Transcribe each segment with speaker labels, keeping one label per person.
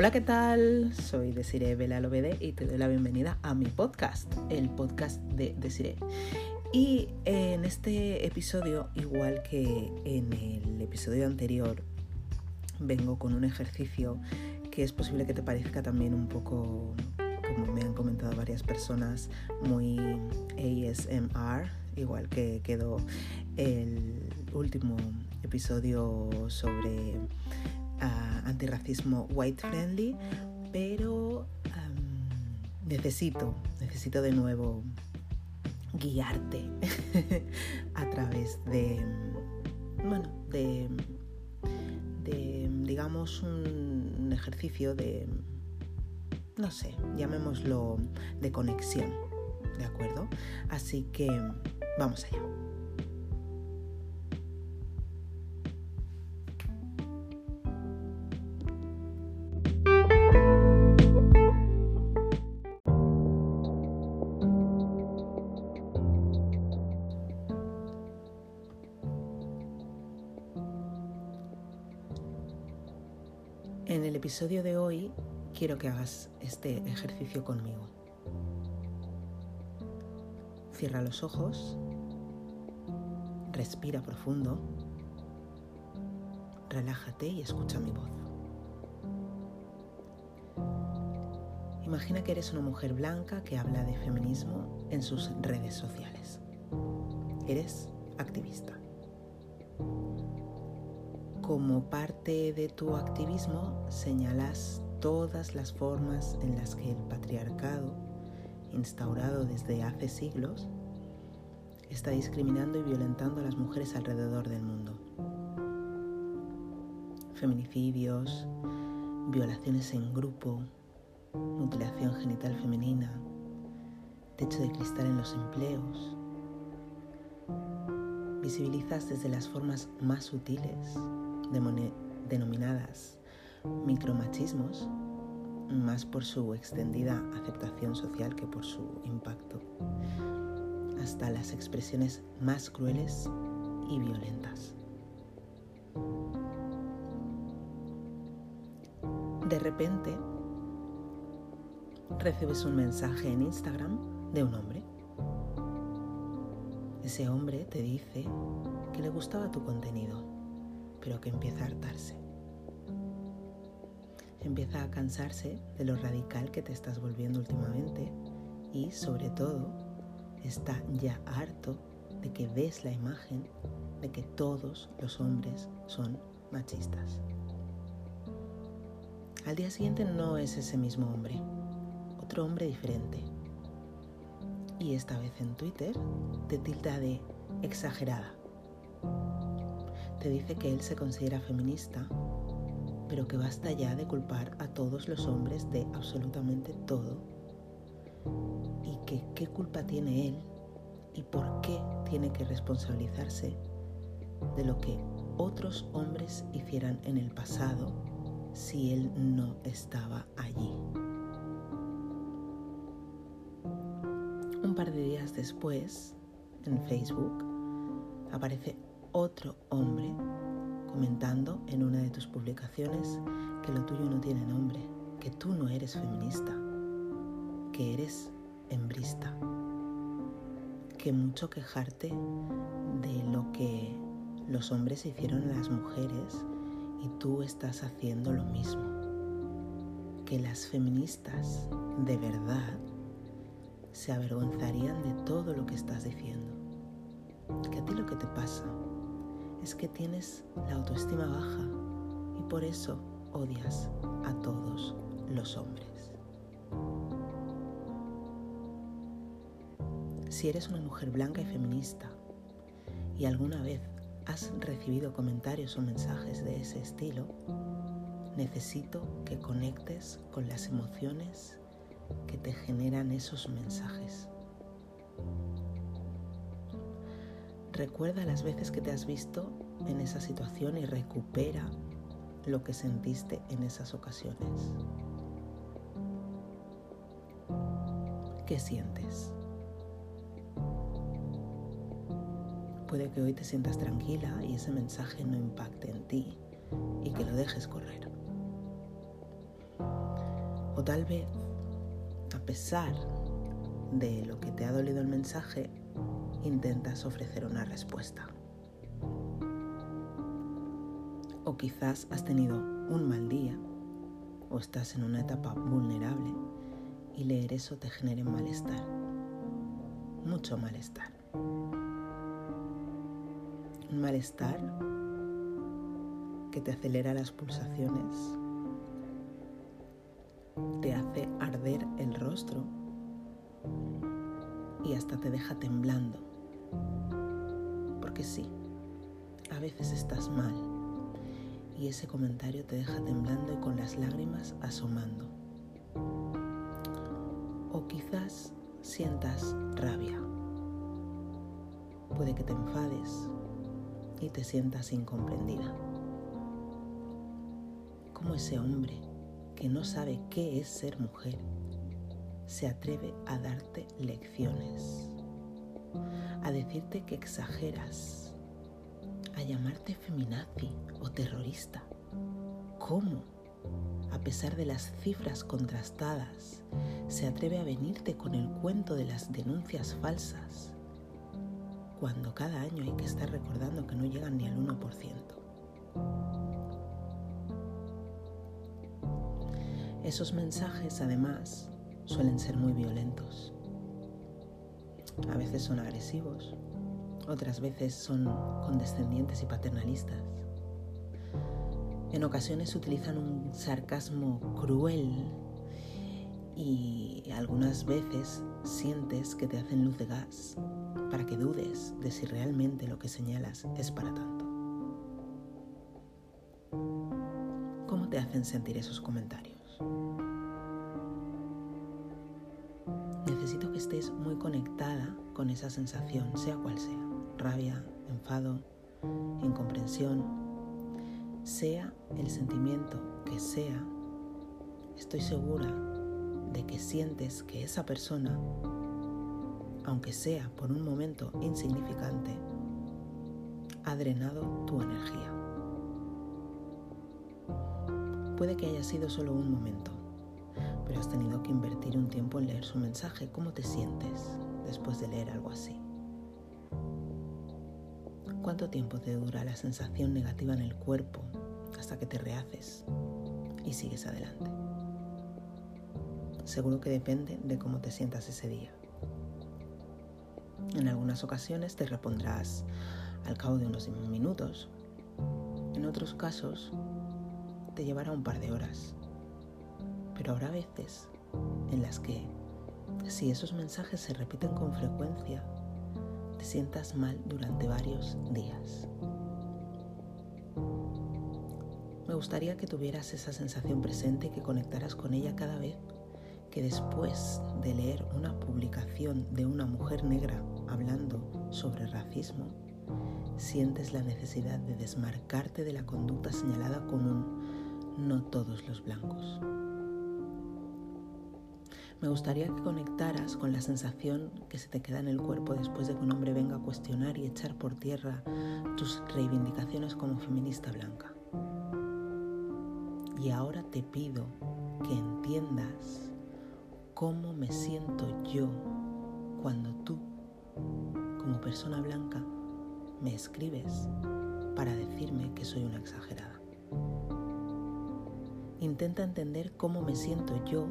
Speaker 1: Hola, ¿qué tal? Soy Desiree Vela Lobede y te doy la bienvenida a mi podcast, el podcast de Desiree. Y en este episodio, igual que en el episodio anterior, vengo con un ejercicio que es posible que te parezca también un poco, como me han comentado varias personas, muy ASMR, igual que quedó el último episodio sobre antirracismo white friendly, pero necesito, necesito de nuevo guiarte a través de, bueno, de, de digamos, un ejercicio de, no sé, llamémoslo de conexión, ¿de acuerdo? Así que vamos allá. Episodio de hoy quiero que hagas este ejercicio conmigo. Cierra los ojos, respira profundo, relájate y escucha mi voz. Imagina que eres una mujer blanca que habla de feminismo en sus redes sociales. Eres activista como parte de tu activismo señalas todas las formas en las que el patriarcado, instaurado desde hace siglos, está discriminando y violentando a las mujeres alrededor del mundo. Feminicidios, violaciones en grupo, mutilación genital femenina, techo de cristal en los empleos. Visibilizas desde las formas más sutiles denominadas micromachismos, más por su extendida aceptación social que por su impacto, hasta las expresiones más crueles y violentas. De repente, recibes un mensaje en Instagram de un hombre. Ese hombre te dice que le gustaba tu contenido pero que empieza a hartarse. Empieza a cansarse de lo radical que te estás volviendo últimamente y sobre todo está ya harto de que ves la imagen de que todos los hombres son machistas. Al día siguiente no es ese mismo hombre, otro hombre diferente. Y esta vez en Twitter te tilda de exagerada te dice que él se considera feminista, pero que basta ya de culpar a todos los hombres de absolutamente todo y que qué culpa tiene él y por qué tiene que responsabilizarse de lo que otros hombres hicieran en el pasado si él no estaba allí. Un par de días después, en Facebook, aparece otro hombre comentando en una de tus publicaciones que lo tuyo no tiene nombre, que tú no eres feminista, que eres hembrista, que mucho quejarte de lo que los hombres hicieron a las mujeres y tú estás haciendo lo mismo, que las feministas de verdad se avergonzarían de todo lo que estás diciendo, que a ti lo que te pasa es que tienes la autoestima baja y por eso odias a todos los hombres. Si eres una mujer blanca y feminista y alguna vez has recibido comentarios o mensajes de ese estilo, necesito que conectes con las emociones que te generan esos mensajes. Recuerda las veces que te has visto en esa situación y recupera lo que sentiste en esas ocasiones. ¿Qué sientes? Puede que hoy te sientas tranquila y ese mensaje no impacte en ti y que lo dejes correr. O tal vez, a pesar de lo que te ha dolido el mensaje, intentas ofrecer una respuesta. O quizás has tenido un mal día o estás en una etapa vulnerable y leer eso te genere malestar, mucho malestar. Un malestar que te acelera las pulsaciones, te hace arder el rostro y hasta te deja temblando. Porque sí, a veces estás mal y ese comentario te deja temblando y con las lágrimas asomando. O quizás sientas rabia. Puede que te enfades y te sientas incomprendida. Como ese hombre que no sabe qué es ser mujer se atreve a darte lecciones, a decirte que exageras, a llamarte feminazi o terrorista. ¿Cómo? A pesar de las cifras contrastadas, se atreve a venirte con el cuento de las denuncias falsas, cuando cada año hay que estar recordando que no llegan ni al 1%. Esos mensajes, además, suelen ser muy violentos. A veces son agresivos, otras veces son condescendientes y paternalistas. En ocasiones utilizan un sarcasmo cruel y algunas veces sientes que te hacen luz de gas para que dudes de si realmente lo que señalas es para tanto. ¿Cómo te hacen sentir esos comentarios? Necesito que estés muy conectada con esa sensación, sea cual sea. Rabia, enfado, incomprensión, sea el sentimiento que sea, estoy segura de que sientes que esa persona, aunque sea por un momento insignificante, ha drenado tu energía. Puede que haya sido solo un momento, pero has tenido que invertir un tiempo en leer su mensaje. ¿Cómo te sientes después de leer algo así? ¿Cuánto tiempo te dura la sensación negativa en el cuerpo hasta que te rehaces y sigues adelante? Seguro que depende de cómo te sientas ese día. En algunas ocasiones te repondrás al cabo de unos minutos. En otros casos te llevará un par de horas. Pero habrá veces en las que, si esos mensajes se repiten con frecuencia, te sientas mal durante varios días. Me gustaría que tuvieras esa sensación presente y que conectaras con ella cada vez que después de leer una publicación de una mujer negra hablando sobre racismo, sientes la necesidad de desmarcarte de la conducta señalada con un no todos los blancos. Me gustaría que conectaras con la sensación que se te queda en el cuerpo después de que un hombre venga a cuestionar y echar por tierra tus reivindicaciones como feminista blanca. Y ahora te pido que entiendas cómo me siento yo cuando tú, como persona blanca, me escribes para decirme que soy una exagerada. Intenta entender cómo me siento yo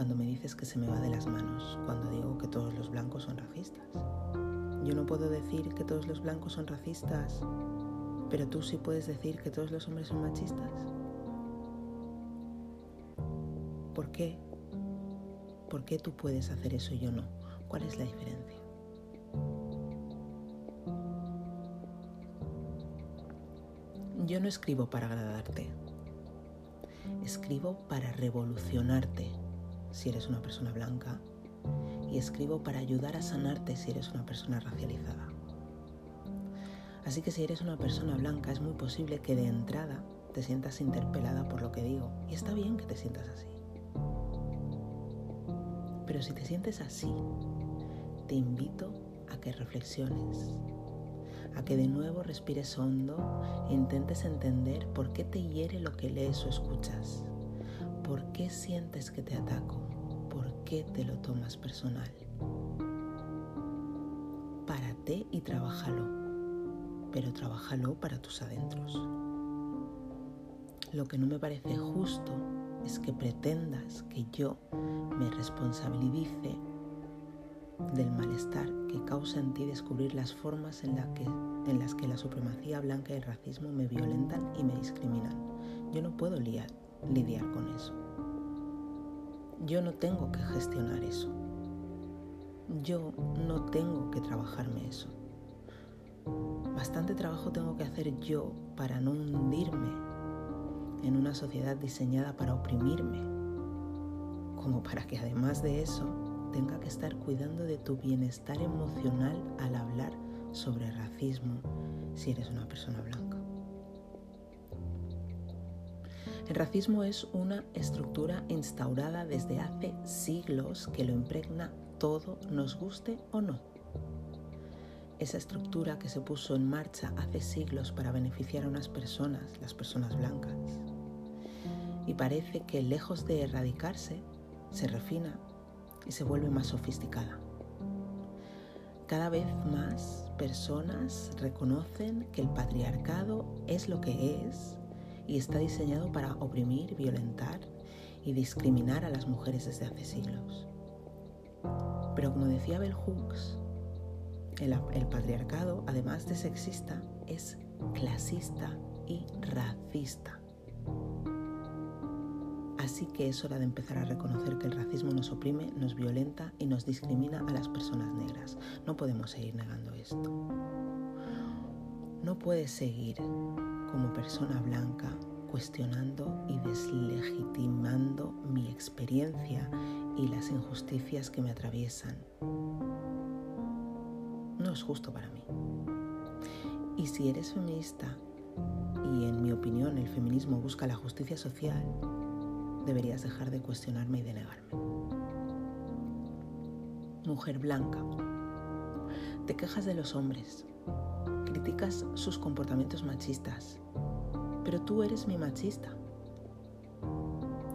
Speaker 1: cuando me dices que se me va de las manos, cuando digo que todos los blancos son racistas. Yo no puedo decir que todos los blancos son racistas, pero tú sí puedes decir que todos los hombres son machistas. ¿Por qué? ¿Por qué tú puedes hacer eso y yo no? ¿Cuál es la diferencia? Yo no escribo para agradarte, escribo para revolucionarte si eres una persona blanca y escribo para ayudar a sanarte si eres una persona racializada. Así que si eres una persona blanca es muy posible que de entrada te sientas interpelada por lo que digo y está bien que te sientas así. Pero si te sientes así, te invito a que reflexiones, a que de nuevo respires hondo e intentes entender por qué te hiere lo que lees o escuchas ¿por qué sientes que te ataco? ¿Por qué te lo tomas personal? Párate y trabájalo, pero trabájalo para tus adentros. Lo que no me parece justo es que pretendas que yo me responsabilice del malestar que causa en ti descubrir las formas en, las que la supremacía blanca y el racismo me violentan y me discriminan. Yo no puedo lidiar con eso. Yo no tengo que gestionar eso. Yo no tengo que trabajarme eso. Bastante trabajo tengo que hacer yo para no hundirme en una sociedad diseñada para oprimirme, como para que además de eso tenga que estar cuidando de tu bienestar emocional al hablar sobre racismo si eres una persona blanca. El racismo es una estructura instaurada desde hace siglos que lo impregna todo, nos guste o no. Esa estructura que se puso en marcha hace siglos para beneficiar a unas personas, las personas blancas. Y parece que lejos de erradicarse, se refina y se vuelve más sofisticada. Cada vez más personas reconocen que el patriarcado es lo que es y está diseñado para oprimir, violentar y discriminar a las mujeres desde hace siglos. Pero como decía Bell Hooks, el, el patriarcado, además de sexista, es clasista y racista. Así que es hora de empezar a reconocer que el racismo nos oprime, nos violenta y nos discrimina a las personas negras. No podemos seguir negando esto. No puedes seguir como persona blanca cuestionando y deslegitimando mi experiencia y las injusticias que me atraviesan. No es justo para mí. Y si eres feminista, y en mi opinión el feminismo busca la justicia social, deberías dejar de cuestionarme y de negarme. Mujer blanca, te quejas de los hombres, criticas sus comportamientos machistas, pero tú eres mi machista.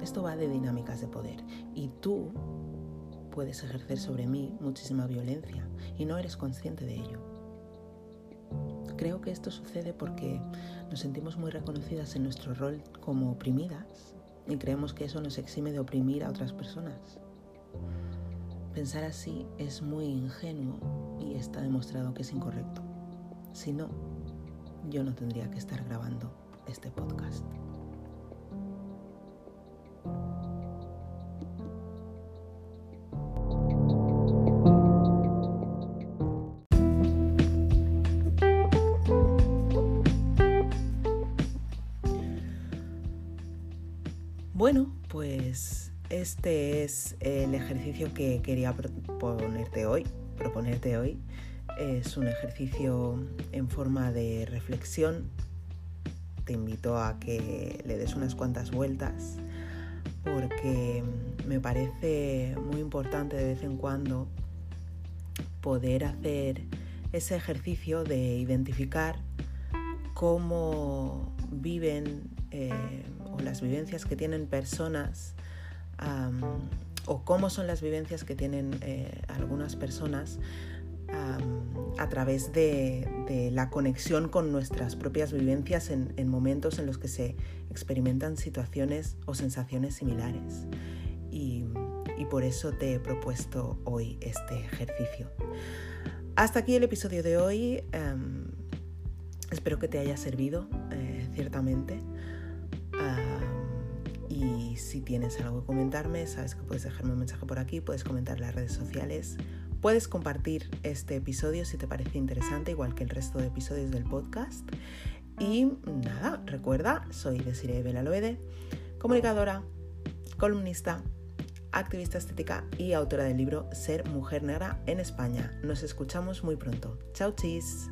Speaker 1: Esto va de dinámicas de poder y tú puedes ejercer sobre mí muchísima violencia y no eres consciente de ello. Creo que esto sucede porque nos sentimos muy reconocidas en nuestro rol como oprimidas y creemos que eso nos exime de oprimir a otras personas. Pensar así es muy ingenuo y está demostrado que es incorrecto. Si no, yo no tendría que estar grabando este podcast. Bueno, pues este es el ejercicio que quería proponerte hoy. Proponerte hoy es un ejercicio en forma de reflexión. Te invito a que le des unas cuantas vueltas porque me parece muy importante de vez en cuando poder hacer ese ejercicio de identificar cómo viven eh, o las vivencias que tienen personas o cómo son las vivencias que tienen eh, algunas personas a través de, la conexión con nuestras propias vivencias en, momentos en los que se experimentan situaciones o sensaciones similares. Y, por eso te he propuesto hoy este ejercicio. Hasta aquí el episodio de hoy. espero que te haya servido, eh, ciertamente. y si tienes algo que comentarme, sabes que puedes dejarme un mensaje por aquí, puedes comentar en las redes sociales Puedes compartir este episodio si te parece interesante, igual que el resto de episodios del podcast. Y nada, recuerda, soy Desiree Belaloede, comunicadora, columnista, activista estética y autora del libro Ser Mujer Negra en España. Nos escuchamos muy pronto. Chao, chis.